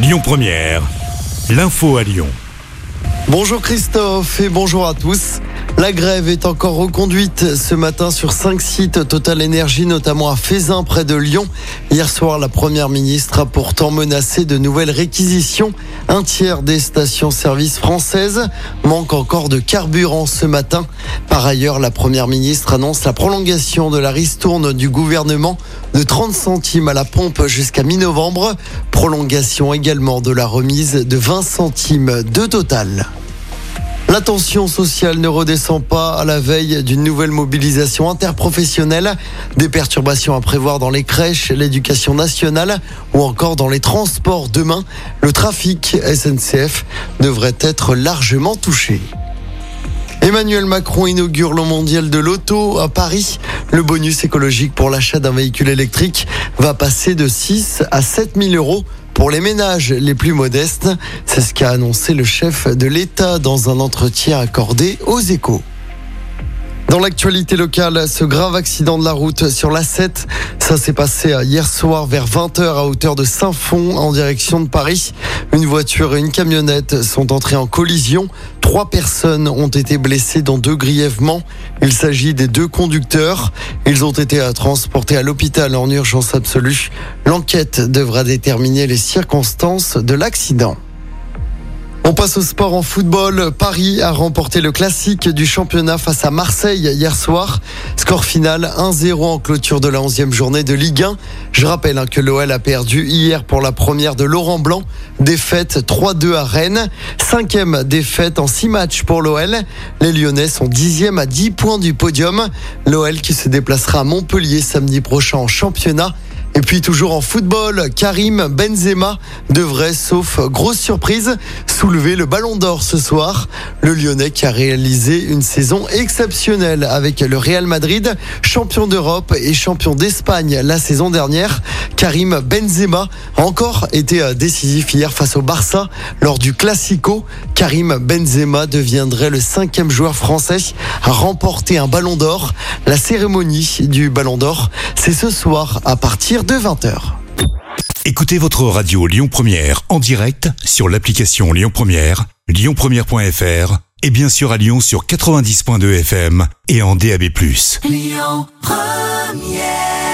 Lyon Première, l'info à Lyon. Bonjour Christophe et bonjour à tous. La grève est encore reconduite ce matin sur cinq sites Total Énergie, notamment à Fézin, près de Lyon. Hier soir, la première ministre a pourtant menacé de nouvelles réquisitions. Un tiers des stations-service françaises manque encore de carburant ce matin. Par ailleurs, la première ministre annonce la prolongation de la ristourne du gouvernement de 30 centimes à la pompe jusqu'à mi-novembre. Prolongation également de la remise de 20 centimes de Total. La tension sociale ne redescend pas à la veille d'une nouvelle mobilisation interprofessionnelle. Des perturbations à prévoir dans les crèches, l'éducation nationale ou encore dans les transports demain. Le trafic SNCF devrait être largement touché. Emmanuel Macron inaugure le mondial de l'auto à Paris. Le bonus écologique pour l'achat d'un véhicule électrique va passer de 6 à 7 000 euros pour les ménages les plus modestes. C'est ce qu'a annoncé le chef de l'État dans un entretien accordé aux échos. Dans l'actualité locale, ce grave accident de la route sur la 7, ça s'est passé hier soir vers 20h à hauteur de Saint-Fond en direction de Paris. Une voiture et une camionnette sont entrées en collision. Trois personnes ont été blessées, dont deux grièvement. Il s'agit des deux conducteurs. Ils ont été transportés à l'hôpital en urgence absolue. L'enquête devra déterminer les circonstances de l'accident. On passe au sport en football. Paris a remporté le classique du championnat face à Marseille hier soir. Score final 1-0 en clôture de la 11e journée de Ligue 1. Je rappelle hein, que l'OL a perdu hier pour la première de Laurent Blanc. Défaite 3-2 à Rennes. Cinquième défaite en 6 matchs pour l'OL. Les Lyonnais sont dixième à 10 points du podium. L'OL qui se déplacera à Montpellier samedi prochain en championnat. Et puis toujours en football, Karim Benzema devrait, sauf grosse surprise, soulever le ballon d'or ce soir. Le Lyonnais qui a réalisé une saison exceptionnelle avec le Real Madrid, champion d'Europe et champion d'Espagne la saison dernière. Karim Benzema a encore été décisif hier face au Barça lors du Classico. Karim Benzema deviendrait le cinquième joueur français à remporter un ballon d'or. La cérémonie du ballon d'or, c'est ce soir à partir de 20h. Écoutez votre radio Lyon Première en direct sur l'application Lyon Première, lyonpremière.fr et bien sûr à Lyon sur 90.2 FM et en DAB+. Lyon Première